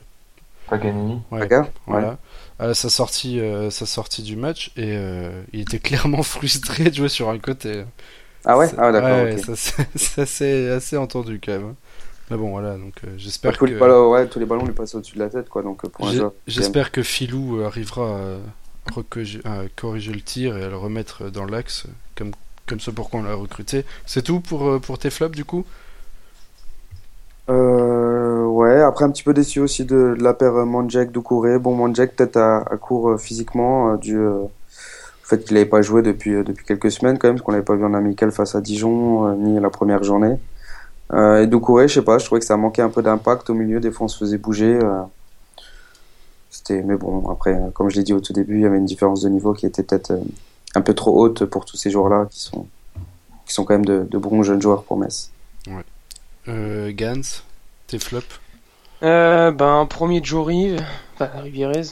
Paganini. Ouais, Paga voilà. À sa sortie, euh, sa sortie du match, et euh, il était clairement frustré de jouer sur un côté. Ah ouais? Ah ouais, d'accord. ouais, ça, c'est assez, entendu quand même. hein. Mais bon, voilà, donc euh, j'espère que. les ballons, ouais, tous les ballons lui passaient au-dessus de la tête. Quoi, donc, euh, J'espère que Filou euh, arrivera à, corriger le tir et à le remettre dans l'axe, euh, comme, comme ce pourquoi on l'a recruté. C'est tout pour, euh, pour tes flops du coup? Euh, ouais, après un petit peu déçu aussi de, la paire euh, Mandjek-Doucouré. Bon, Mandjek peut-être à, à court euh, physiquement, euh, au fait qu'il n'avait pas joué depuis, depuis quelques semaines quand même, parce qu'on l'avait pas vu en amical face à Dijon, ni la première journée. Et Doucouré, je sais pas, je trouvais que ça manquait un peu d'impact au milieu, des fois on se faisait bouger. mais bon, après, comme je l'ai dit au tout début, il y avait une différence de niveau qui était peut-être un peu trop haute pour tous ces joueurs-là, qui sont, qui sont quand même de, bons jeunes joueurs pour Metz. Gans, tes flops? Euh, ben, premier Joe Rive, enfin Rivierez.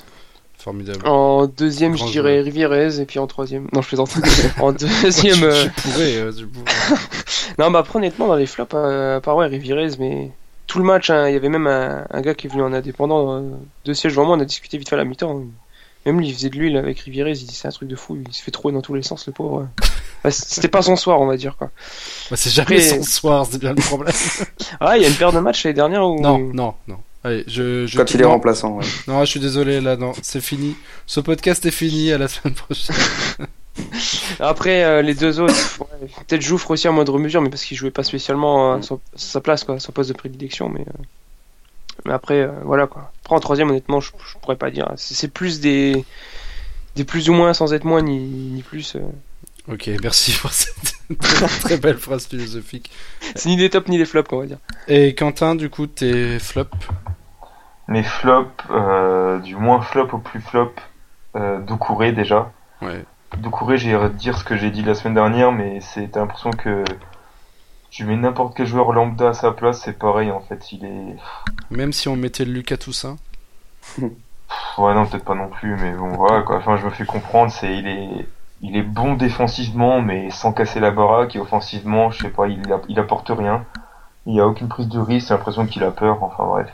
Formidable. En deuxième, je dirais Rivierez, et puis en troisième. Non, je plaisante. en deuxième. tu, euh, tu pourrais, euh, tu pourrais. Non, bah après, honnêtement, dans les flops, euh, à part ouais, Rivierez, mais tout le match, hein, il y avait même un, un gars qui est venu en indépendant euh, de siège vraiment, on a discuté vite fait à la mi-temps. Même lui, il faisait de l'huile avec Rivierez, il dit c'est un truc de fou, il se fait trouver dans tous les sens, le pauvre. Bah, C'était pas son soir, on va dire quoi. Bah, c'est jamais Après- son soir, c'est bien le problème. Ah, il y a une paire de matchs l'année dernière où. non, non, non. Allez, je, je Quand il est non, remplaçant, ouais. Non, je suis désolé, là, non, c'est fini. Ce podcast est fini, à la semaine prochaine. Après, euh, les deux autres, ouais, peut-être Jouffre aussi à moindre mesure, mais parce qu'il jouait pas spécialement à son- sa place, quoi, son poste de prédilection. Mais, euh, mais après, euh, voilà quoi. Après, en troisième, honnêtement, je, je pourrais pas dire. C'est c'est plus des, des plus ou moins sans être moins ni, ni plus. Ok, merci pour cette très belle phrase philosophique. C'est ni des tops ni des flops, quoi, on va dire. Et Quentin, du coup, tes flops Mes flops, euh, du moins flop au plus flop, euh, Doucouré déjà. Ouais. Doucouré, j'ai à dire ce que j'ai dit la semaine dernière, mais c'est t'as l'impression que tu mets n'importe quel joueur lambda à sa place, c'est pareil en fait. Il est. Même si on mettait Lucas Toussaint Ouais, non, peut-être pas non plus, mais bon, voilà quoi. Enfin, je me fais comprendre, c'est il est. Il est bon défensivement, mais sans casser la baraque, et offensivement, je sais pas, il, apporte rien. Il y a aucune prise de risque, j'ai l'impression qu'il a peur, enfin bref.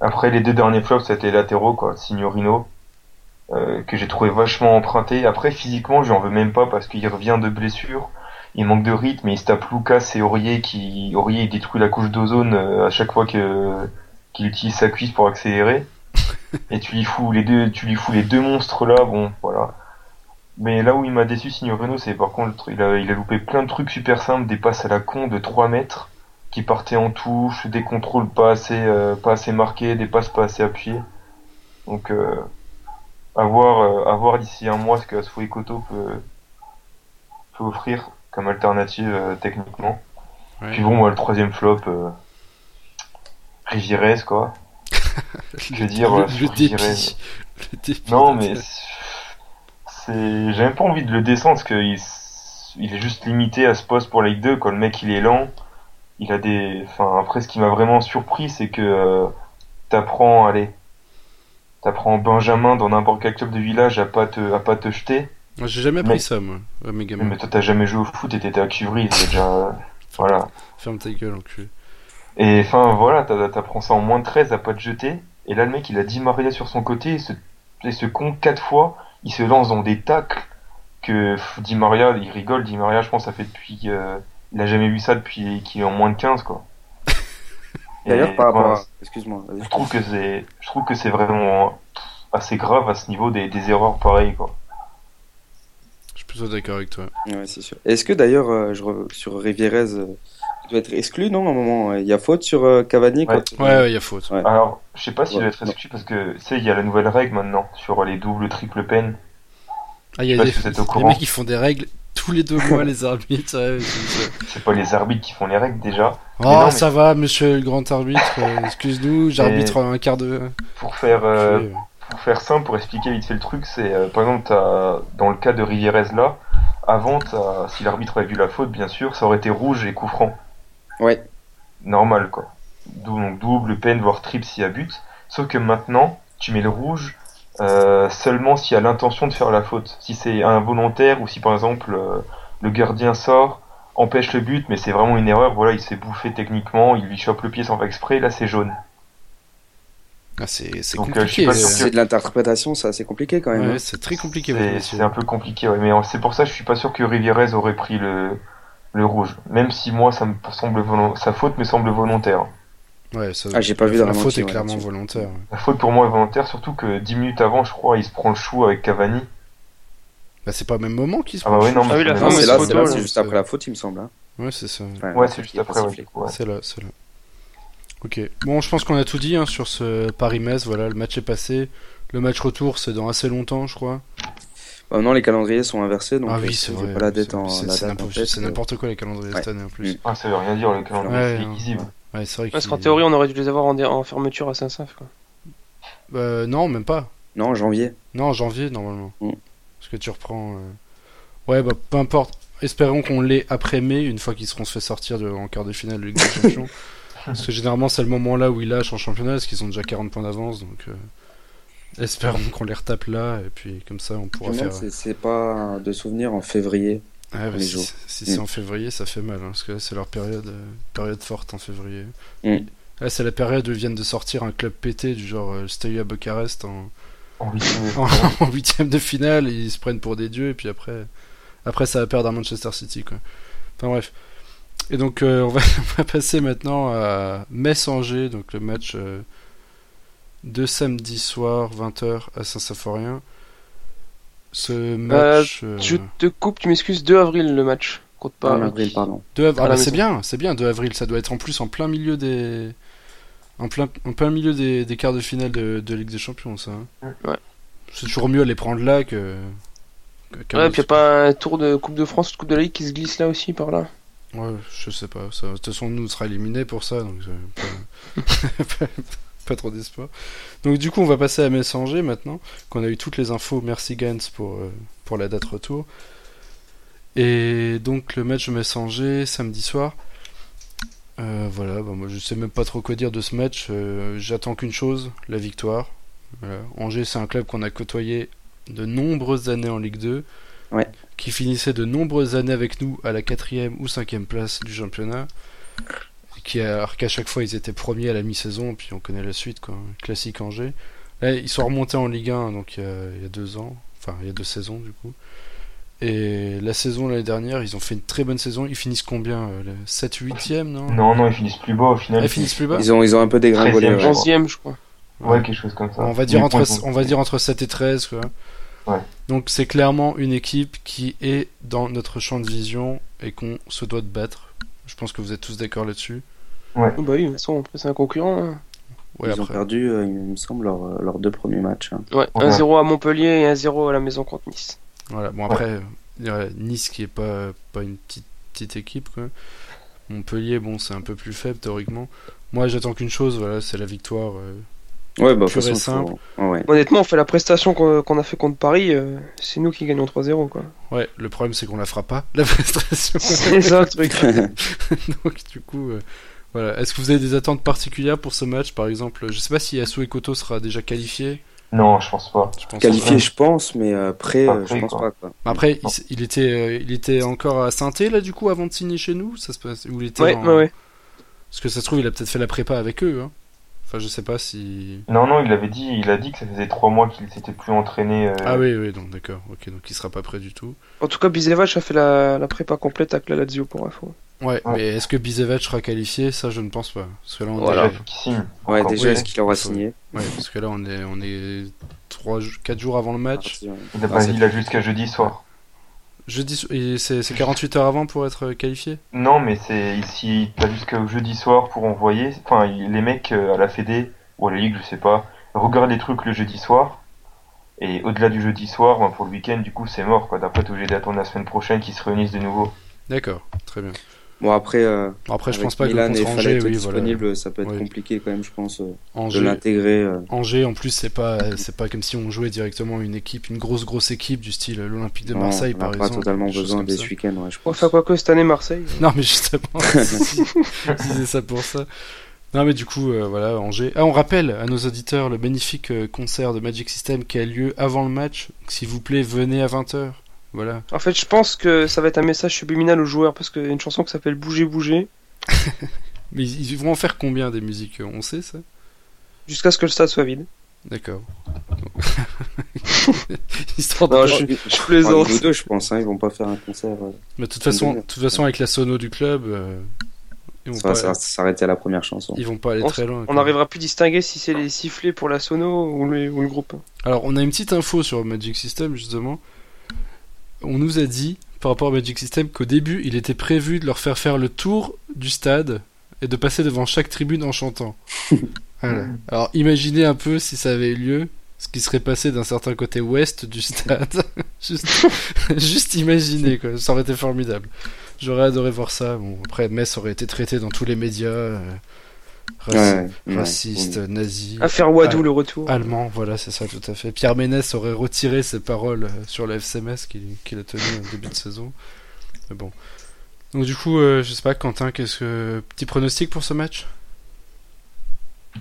Après, les deux derniers flops, c'était latéraux, quoi. Signorino, euh, que j'ai trouvé vachement emprunté. Après, physiquement, je lui en veux même pas parce qu'il revient de blessure. Il manque de rythme et il se tape Lucas et Aurier qui, Aurier, il détruit la couche d'ozone euh, à chaque fois que, qu'il utilise sa cuisse pour accélérer. et tu lui fous les deux, tu lui fous les deux monstres là, bon, voilà. Mais là où il m'a déçu, Signorino, c'est par contre, il a, il a loupé plein de trucs super simples, des passes à la con de 3 mètres, qui partaient en touche, des contrôles pas assez, euh, pas assez marqués, des passes pas assez appuyées. Donc, euh, à voir, euh, à voir d'ici un mois ce que Asfo Koto peut, peut offrir comme alternative euh, techniquement. Ouais. Puis bon, moi, le troisième flop, Rivierez, quoi. Je veux dire, le, le sur dépit. Rivierez. Le dépit Non, mais c'est, j'ai même pas envie de le descendre parce qu'il il est juste limité à ce poste pour la Ligue 2. Quand le mec il est lent, il a des, enfin après ce qui m'a vraiment surpris c'est que euh, t'apprends, allez, t'apprends Benjamin dans n'importe quel club de village à pas te, à pas te jeter. Moi, J'ai jamais Mais- pris ça, moi, à mes gamins. Mais toi t'as jamais joué au foot et t'étais à Cuvry, déjà, voilà. Ferme ta gueule, enculé. Et enfin voilà, t'apprends ça en moins de 13 à pas te jeter. Et là le mec il a 10 Maria sur son côté et se, et se compte 4 fois. Il se lance dans des tacles que pff, Di Maria, il rigole. Di Maria, je pense, ça fait depuis. euh, il a jamais vu ça depuis qu'il est en moins de 15 quoi. D'ailleurs, par rapport voilà, à... Excuse-moi. je trouve que c'est, je trouve que c'est vraiment assez grave à ce niveau des, des erreurs pareilles quoi. Je suis plutôt d'accord avec toi. Ouais, c'est sûr. Est-ce que d'ailleurs, euh, je re- sur Rivierez, euh, doit être exclu, non, à un moment Il y a faute sur euh, Cavani Ouais. quand- Ouais, ouais, il y a faute. Ouais. Alors, je sais pas s'il Ouais, va être exclu parce que, tu sais, il y a la nouvelle règle maintenant sur les doubles, triples peines. Ah, il y a des, courant. mecs qui font des règles tous les deux mois, les arbitres. ouais, c'est- pas les arbitres qui font les règles déjà. Oh, non, mais- ça va, monsieur le grand arbitre. euh, Excuse-nous, j'arbitre un quart de. Pour faire, euh, pour faire simple, pour expliquer vite fait le truc, c'est euh, par exemple, t'as- dans le cas de Rivierez là, avant, t'as- si l'arbitre avait vu la faute, bien sûr, ça aurait été rouge et coup franc. Ouais. Normal quoi. Dou- Donc double, peine, voire triple s'il y a but. Sauf que maintenant, tu mets le rouge euh, seulement s'il y a l'intention de faire la faute. Si c'est involontaire ou si par exemple euh, le gardien sort, empêche le but, mais c'est vraiment une erreur, voilà, il s'est bouffé techniquement, il lui chope le pied sans faire exprès, là c'est jaune. Ah, c'est euh, compliqué. euh, C'est de l'interprétation, ça, c'est compliqué quand même. ouais, hein. c'est très compliqué. C'est un peu compliqué, ouais, mais c'est pour ça que je suis pas sûr que Rivierez aurait pris le, le rouge. Même si moi, ça me semble sa faute me semble volontaire. Ouais, ça- Ah, j'ai pas vu dans la la faute est ouais, clairement volontaire. La faute pour moi est volontaire, surtout que 10 minutes avant, je crois, il se prend le chou avec Cavani. Bah, c'est pas au même moment qu'ils se Ah bah ouais, non, mais Ah oui, la c'est- Non, fameuse c'est là, c'est là, là. c'est juste après la faute, il me semble. hein. Ouais, c'est ça. Enfin, Ouais, la c'est juste après, ouais. C'est là, c'est là. Ok. Bon, je pense qu'on a tout dit hein, sur ce Paris-Metz. Voilà, le match est passé. Le match retour, c'est dans assez longtemps, je crois. Bah, non, les calendriers sont inversés, donc ah euh, oui, c'est vrai. pas la date C'est- en en euh, n'importe quoi les calendriers ouais. cette année en plus. Ah, ça veut rien dire, le calendrier, Ouais, c'est hein. illisible. Ouais, c'est vrai Parce qu'en théorie, on aurait dû les avoir en, en fermeture à Saint-Sauf. quoi. Euh, non, même pas. Non, janvier. Non, en janvier normalement. Mm. Parce que tu reprends. euh, Ouais, bah peu importe. Espérons qu'on l'ait après mai, une fois qu'ils seront se fait sortir de... en quart de finale de Ligue des Champions. parce que généralement, c'est le moment là où ils lâchent en championnat, parce qu'ils ont déjà 40 points d'avance. Donc, euh, espérons qu'on les retape là, et puis comme ça, on pourra faire. c'est pas de souvenir en février. Bah, les si jours. si c'est Mm. en février, ça fait mal, hein, parce que là, c'est leur période, euh, période forte en février. Mm. Là, c'est la période où ils viennent de sortir un club pété du genre euh, Steaua Bucarest en, En huitième de en, finale. en huitième de finale, ils se prennent pour des dieux, et puis après, après ça va perdre à Manchester City. Quoi. Enfin bref. Et donc, euh, on, va, on va passer maintenant à Metz-Angers, donc le match euh, de samedi soir, 20h à Saint-Symphorien. Ce match. euh, Je te coupe, tu m'excuses, 2 avril le match. Contre en Paris. avril, pardon. 2 avril. à Ah, bah, c'est bien, c'est bien, 2 avril. Ça doit être en plus en plein milieu des. En plein, en plein milieu des, des quarts de finale de, de Ligue des Champions, ça. hein. Ouais. C'est toujours mieux à les prendre là que. que- Ouais, puis y a pas un tour de Coupe de France ou de Coupe de la Ligue qui se glisse là aussi par là. Ouais, je sais pas. Ça, de toute façon, nous, on sera éliminés pour ça, donc euh, pas, trop d'espoir. Donc du coup, on va passer à Messanger maintenant, qu'on a eu toutes les infos. Merci Gans pour, euh, pour la date retour. Et donc le match de Messanger, samedi soir. Euh, voilà, bah, moi je sais même pas trop quoi dire de ce match. Euh, J'attends qu'une chose, la victoire. Voilà. Angers, c'est un club qu'on a côtoyé de nombreuses années en Ligue 2 Ouais. qui finissait de nombreuses années avec nous à la quatrième ou cinquième place du championnat. Qui, alors qu'à chaque fois ils étaient premiers à la mi-saison, puis on connaît la suite, quoi. Classique Angers. Là, ils sont remontés en Ligue 1 donc il y, a, il y a deux ans, enfin il y a deux saisons du coup. Et la saison l'année dernière, ils ont fait une très bonne saison. Ils finissent combien 7 8e, non? Non, non, ils finissent plus bas au final. Ah, ils finissent plus bas? Ils ont, ils ont un peu dégringolé. 13e, ouais. je crois. 11ème, je crois. Ouais, quelque chose comme ça. On va dire entre on va dire entre 7 et 13 quoi. Ouais. Donc c'est clairement une équipe qui est dans notre champ de vision et qu'on se doit de battre. Je pense que vous êtes tous d'accord là-dessus. Oh, bah oui, de toute façon, c'est un concurrent. hein. Ouais, ils ont perdu, euh, il me semble, leurs leurs deux premiers matchs. hein. Ouais, Ouais. 1-0 à Montpellier et 1-0 à la maison contre Nice. Voilà. Bon après Nice qui est pas pas une petite petite équipe quoi. Montpellier bon, c'est un peu plus faible théoriquement. Moi, j'attends qu'une chose, voilà, c'est la victoire. euh. Ouais, bah, façon, simple. faut- ouais, ouais. Honnêtement, on fait la prestation qu'on qu'on a fait contre Paris, euh, c'est nous qui gagnons 3-0 quoi. Ouais, le problème c'est qu'on la fera pas la prestation. C'est ça le truc. Donc du coup, euh, voilà. Est-ce que vous avez des attentes particulières pour ce match, par exemple Je sais pas si Yasu Koto sera déjà qualifié. Non, je pense pas. Je pense Qualifié, je pense, mais prêt, euh, Après, je pense quoi. pas. Quoi. Après, il, il était, euh, il était encore à saint là du coup avant de signer chez nous? Ça se passe ou il était Ouais, en- ouais, ouais. Parce que ça se trouve, il a peut-être fait la prépa avec eux. Hein. Enfin, je sais pas si. Non, non, il avait dit, il a dit que ça faisait trois mois qu'il s'était plus entraîné. euh, Ah oui, oui, donc d'accord. Ok, donc il sera pas prêt du tout. En tout cas, Bizevac a fait la, la prépa complète avec la Lazio pour info. Ouais, Ouais. mais est-ce que Bizevac sera qualifié? Ça, je ne pense pas. Parce que là, on Voilà. signe. Ouais, Encore. déjà, oui. est-ce qu'il aura signé? Ouais, parce que là, on est, on est trois, 4 jours avant le match. Parti, ouais. Il a Ah, il a jusqu'à jeudi soir. Jeudi, c'est c'est 48 heures avant pour être qualifié? Non, mais c'est ici, t'as jusqu'au jeudi soir pour envoyer. Enfin, les mecs euh, à la Fédé ou à la Ligue, je sais pas, regardent les trucs le jeudi soir. Et au-delà du jeudi soir, ben, pour le week-end, du coup, c'est mort. Quoi. D'après, t'es obligé d'attendre la semaine prochaine qu'ils se réunissent de nouveau. D'accord, très bien. Bon, après, euh, Bon, après, je pense pas Milan que et contre Angers, oui, disponible, voilà. ça peut être compliqué quand même, je pense, euh, de l'intégrer. euh. Angers, en plus, c'est pas, c'est pas comme si on jouait directement une équipe, une grosse grosse équipe du style l'Olympique de Non, Marseille, on par n'a pas exemple. totalement besoin des ce week-end, ouais, je pense. Enfin, quoi que cette année, Marseille? Non, mais justement, c'est ça pour ça. Non, mais du coup, euh, voilà, Angers. Ah, on rappelle à nos auditeurs le magnifique concert de Magic System qui a lieu avant le match. S'il vous plaît, venez à 20h. Voilà. En fait, je pense que ça va être un message subliminal aux joueurs parce qu'il y a une chanson qui s'appelle Bouger, bouger Mais ils vont en faire combien des musiques On sait ça? Jusqu'à ce que le stade soit vide. D'accord. Histoire de. Non, je, je Enfin, plaisante. deux, je pense, hein, ils vont pas faire un concert. euh, Mais de toute façon, de toute façon, avec la sono du club, euh, ils, vont ça va pas, ça va s'arrêter à la première chanson. ils vont pas aller On- très loin. On n'arrivera plus à distinguer si c'est les sifflets pour la sono ou le, ou le groupe. Alors, on a une petite info sur Magic System, justement. On nous a dit, par rapport à Magic System, qu'au début, il était prévu de leur faire faire le tour du stade et de passer devant chaque tribune en chantant. Voilà. Alors imaginez un peu si ça avait eu lieu, ce qui serait passé d'un certain côté ouest du stade. juste, juste imaginez quoi, ça aurait été formidable. J'aurais adoré voir ça. Bon, après Metz aurait été traité dans tous les médias, euh, raci- Ouais, ouais, raciste, ouais. nazi. Affaire Wadou Ah. le retour. Allemand, voilà, c'est ça, tout à fait. Pierre Ménès aurait retiré ses paroles euh, sur le FCMS qu'il qu'il a tenu au début de saison. Mais bon. Donc, du coup, euh, je sais pas, Quentin, qu'est-ce que. Petit pronostic pour ce match?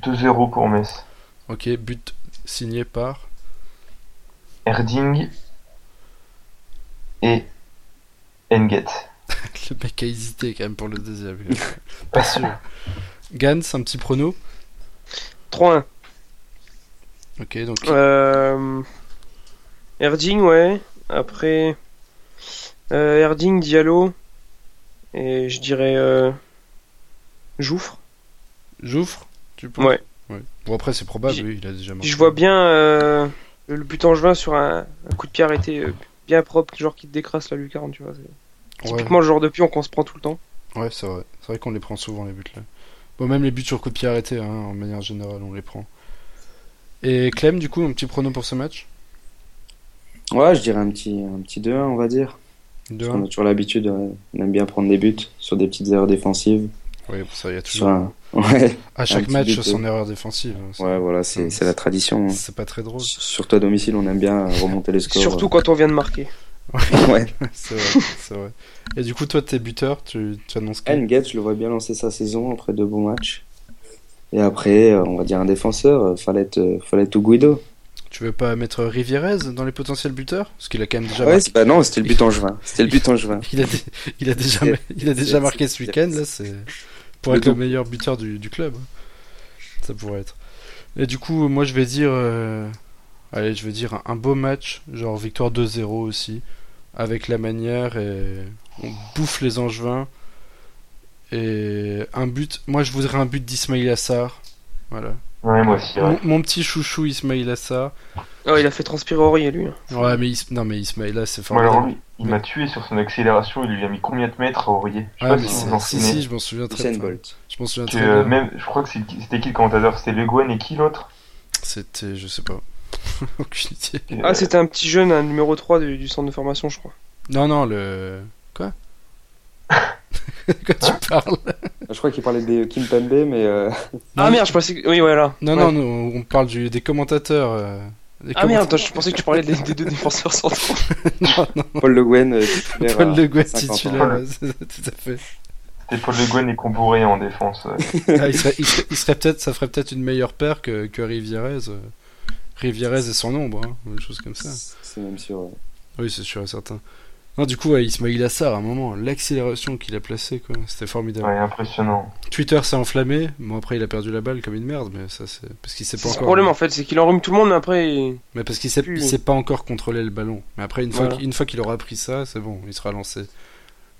2-0 pour Metz. Ok, but signé par. Erding et Enget. Le mec a hésité quand même pour le deuxième. Pas sûr. Gans, un petit prono 3-1. Ok, donc. Euh... Erding, ouais. Après, euh, Erding, Diallo. Et je dirais euh... Jouffre. Jouffre Tu penses? Ouais. Ouais. Bon, après, c'est probable, oui, il a déjà marqué. Je vois bien euh, le but en juin sur un, un coup de pied arrêté bien propre, genre qui te décrasse la lucarne, tu vois. C'est Ouais. typiquement le genre de pion qu'on se prend tout le temps. Ouais, c'est vrai. C'est vrai qu'on les prend souvent, les buts là. Bon, même les buts sur coup de pied arrêté, hein, en manière générale, on les prend. Et Clem, du coup, un petit prono pour ce match? Ouais, je dirais un petit, un petit 2-1, on va dire. Parce qu'on a toujours l'habitude, euh, on aime bien prendre des buts sur des petites erreurs défensives. Oui, ça, il y a toujours. un... Ouais, À chaque match, but, son euh. erreur défensive. hein, ça- ouais, voilà, c'est la tradition. hein. C'est pas très drôle. Surtout à domicile, on aime bien remonter les scores. Surtout quand on vient de marquer. Ouais. c'est vrai. Et du coup, toi, t'es buteur, tu, tu annonces qui Enget, je le vois bien lancer sa saison après deux bons matchs. Et après, euh, on va dire un défenseur, euh, Fallait, euh, Fallait ou Guido. Tu veux pas mettre Rivierez dans les potentiels buteurs? Parce qu'il a quand même déjà Ouais, marqué. bah non, c'était le but en juin. C'était le but en juin. Il a, il a déjà, il a déjà marqué ce week-end, là, c'est pour être le meilleur buteur du, du club. Ça pourrait être. Et du coup, moi, je vais dire. euh, Allez, je vais dire un, beau match, genre victoire 2-0 aussi, avec la manière et on bouffe les Angevins. Et un but. Moi, je voudrais un but d'Ismail Assar. Voilà. Ouais, moi aussi, ouais. Mon, mon petit chouchou Ismail Assar. Oh, il a fait transpirer Aurier, lui. Ouais, mais Is- non, mais Ismail, c'est alors, formidable. lui, il m'a tué sur son accélération, il lui a mis combien de mètres à Aurier? Je sais Ah, pas mais si c'est- vous en si, si, je m'en souviens très bien. Bolt. Je m'en souviens Que, très euh, bien. même, je crois que c'était qui le commentateur? C'était Le Guen et qui l'autre? C'était, je sais pas. Aucune idée. Et, Ah, euh, c'était un petit jeune, un numéro 3 du, du centre de formation, je crois. Non, non, le. Quoi? Quoi tu parles? Je crois qu'il parlait de Kim Pembe, mais euh, Ah merde, je pensais que. Oui, voilà. Non, Ouais. non, nous, on parle du, des commentateurs. euh, des Ah merde, attends, je pensais que tu parlais des, des deux défenseurs centraux. non, non, Paul Le Guen, euh, titulaire Paul Le Guen 50 ans. titulaire, tout à fait. C'était Paul Le Guen et Combouré en défense. ouais. Ah, il serait, il serait, il serait peut-être, ça ferait peut-être une meilleure paire que, que Rivierez. Rivierez et son ombre, hein, choses comme ça. C'est même sûr. ouais. Oui, c'est sûr et certain. Non, du coup, ouais, Ismail Assar, à un moment, l'accélération qu'il a placée, quoi, c'était formidable. Ouais, impressionnant. Twitter s'est enflammé. Bon, après, il a perdu la balle comme une merde, mais ça, c'est parce qu'il sait pas C'est le encore. problème en fait, c'est qu'il enrhume tout le monde, mais après. il- Mais parce qu'il sait, Plus. il sait pas encore contrôler le ballon. Mais après, une fois, Voilà. qu'il- une fois qu'il aura appris ça, c'est bon, il sera lancé.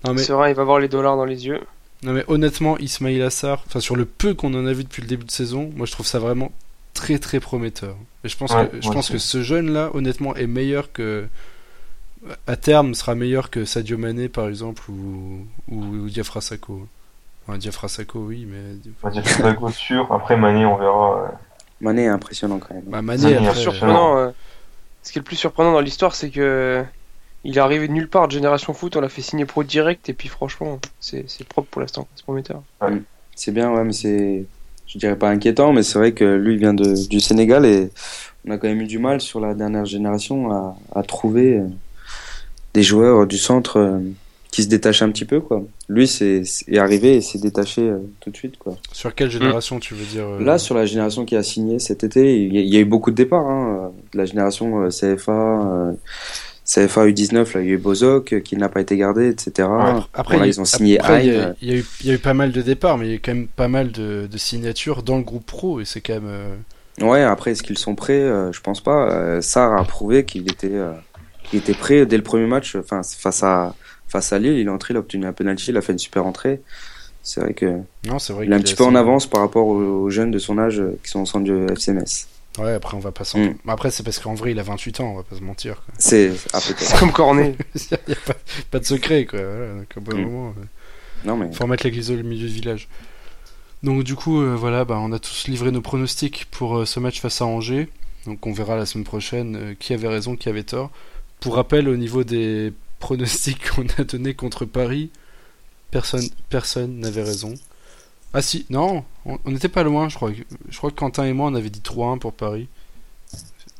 Non mais, vrai, il va avoir les dollars dans les yeux. non mais honnêtement, Ismail Assar, enfin sur le peu qu'on en a vu depuis le début de saison, moi je trouve ça vraiment très très prometteur. Et je pense Ouais, que je pense aussi. que ce jeune là, honnêtement, est meilleur que à terme sera meilleur que Sadio Mané par exemple ou ou, ou Diafra. Enfin, Diafra Sakho, oui, mais c'est Zago sûr. Après, Mané, on verra. euh, Mané est impressionnant quand même. bah, Mané après, sûr, Surprenant. euh, Ce qui est le plus surprenant dans l'histoire, c'est que. Il est arrivé de nulle part de Génération Foot, on l'a fait signer pro direct, et puis franchement, c'est c'est propre pour l'instant, c'est prometteur. C'est bien, ouais, mais c'est, je dirais pas inquiétant, mais c'est vrai que lui vient de, du Sénégal et on a quand même eu du mal sur la dernière génération à, à trouver euh, des joueurs du centre euh, qui se détachent un petit peu, quoi. Lui c'est, est arrivé et s'est détaché euh, tout de suite, quoi. sur quelle génération tu veux dire euh, Là, sur la génération qui a signé cet été, il y a, il y a eu beaucoup de départs, hein, de la génération CFA, euh, CFA U19, là, il y a eu Bozok euh, qui n'a pas été gardé, etc. Ouais, après, Bon, là, il y a- ils ont signé après, il y, a, y eu, il y a eu pas mal de départs, mais il y a eu quand même pas mal de, de signatures dans le groupe pro, et c'est quand même. euh, Ouais, après, est-ce qu'ils sont prêts? Euh, Je pense pas. Euh, Sarr a prouvé qu'il était, euh, qu'il était prêt dès le premier match. Enfin, face à face à Lille, il est entré, il a obtenu un penalty, il a fait une super entrée. C'est vrai que Non, c'est vrai il est un petit peu assez- en avance par rapport aux, aux jeunes de son âge qui sont au centre du FCMS. Ouais, après, on va pas s'en. Mm. Après, c'est parce qu'en vrai, il a 28 ans, on va pas se mentir. C'est ah, comme Cornet. Il y a pas, pas de secret, quoi. Voilà, donc, Mm. moment, Non mais faut remettre l'église au milieu du village. Donc du coup, euh, voilà, bah, on a tous livré nos pronostics pour euh, ce match face à Angers. Donc on verra la semaine prochaine euh, qui avait raison, qui avait tort. Pour rappel, au niveau des pronostics qu'on a donnés contre Paris, personne personne n'avait raison. Ah si, non, on n'était pas loin, je crois. que- Je crois que Quentin et moi, on avait dit 3-1 pour Paris,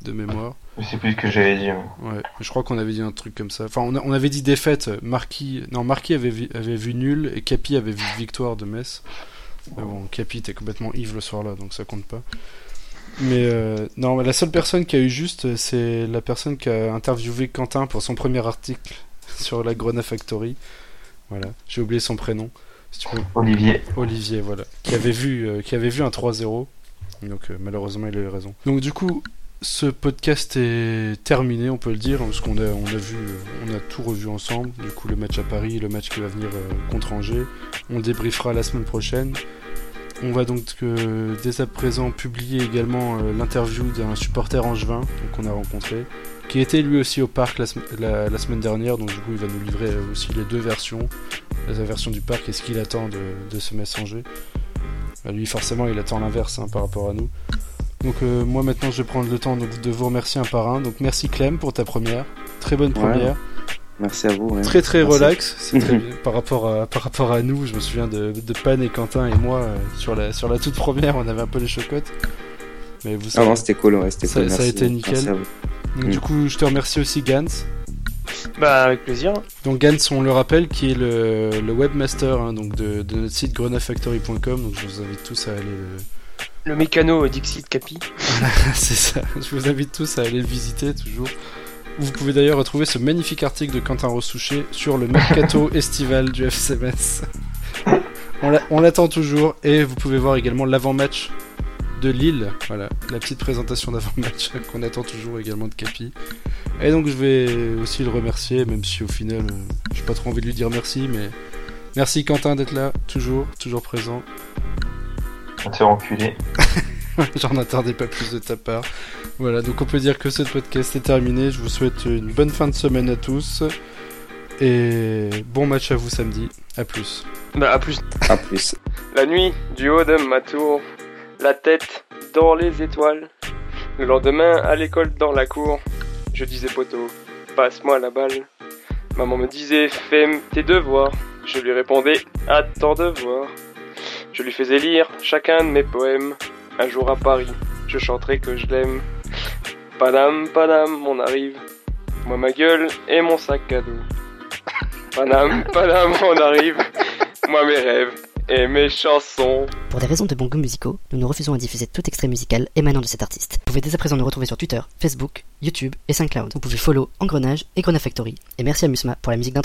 de mémoire. Je sais plus ce que j'avais dit. hein. Ouais, je crois qu'on avait dit un truc comme ça. Enfin, on, a- on avait dit défaite. Marquis, non, Marquis avait, vu- avait vu nul et Capi avait vu victoire de Metz. Mais bon, Capi était complètement ivre le soir-là, donc ça compte pas. Mais euh, non, la seule personne qui a eu juste, c'est la personne qui a interviewé Quentin pour son premier article sur la Grenade Factory. Voilà, j'ai oublié son prénom. Si tu peux- Olivier. Olivier, voilà, qui avait vu, euh, qui avait vu un 3-0. Donc euh, malheureusement, il a eu raison. Donc du coup, ce podcast est terminé, on peut le dire, parce qu'on a, on a vu, euh, on a tout revu ensemble. Du coup, le match à Paris, le match qui va venir contre Angers, on débriefera la semaine prochaine. On va donc euh, dès à présent publier également euh, l'interview d'un supporter angevin qu'on a rencontré, qui était lui aussi au parc la, sem- la- la semaine dernière. Donc du coup, il va nous livrer euh, aussi les deux versions, la version du parc et ce qu'il attend de, de ce Metz Angers. Bah, lui, forcément, il attend l'inverse hein, par rapport à nous. Donc euh, moi maintenant, je vais prendre le temps donc, de vous remercier un par un. Donc merci Clem pour ta première, très bonne Ouais. Merci à vous. ouais. Très très Merci. relax, c'est très bien. par rapport à par rapport à nous. Je me souviens de, de Pan et Quentin et moi euh, sur la sur la toute première, on avait un peu les chocottes. Mais vous Ah savez. non, c'était cool, ouais, c'était Ça- cool. ça a merci. été nickel. Merci à vous. Donc, Mm. du coup, je te remercie aussi Gans. Bah, avec plaisir. Donc Gans, on le rappelle, qui est le, le webmaster hein, donc de, de notre site grenafactory.com. Donc je vous invite tous à aller le, Le mécano Dixit Capi. C'est ça, je vous invite tous à aller le visiter toujours. Vous pouvez d'ailleurs retrouver ce magnifique article de Quentin Ressouché sur le mercato estival du FCMS. On l'attend toujours et vous pouvez voir également l'avant-match de Lille. Voilà, la petite présentation d'avant-match qu'on attend toujours également de Capi. Et donc je vais aussi le remercier, même si au final euh, j'ai pas trop envie de lui dire merci, mais merci Quentin d'être là, toujours, toujours présent. On s'est enculé. J'en attendais pas plus de ta part. Voilà, donc on peut dire que ce podcast est terminé. Je vous souhaite une bonne fin de semaine à tous. Et bon match à vous samedi. À plus. Bah, à plus. À plus. La nuit, du haut de ma tour, la tête dans les étoiles. Le lendemain, à l'école dans la cour, je disais poteau, passe-moi la balle. Maman me disait, fais tes devoirs. Je lui répondais, attends de voir. Je lui faisais lire chacun de mes poèmes. Un jour à Paris, je chanterai que je l'aime. Padam, padam, on arrive. Moi ma gueule et mon sac à dos. Padam, padam, on arrive. Moi mes rêves et mes chansons. Pour des raisons de bons goûts musicaux, nous nous refusons à diffuser tout extrait musical émanant de cet artiste. Vous pouvez dès à présent nous retrouver sur Twitter, Facebook, YouTube et SoundCloud. Vous pouvez follow Engrenage et Grenade Factory. Et merci à Musma pour la musique d'intro.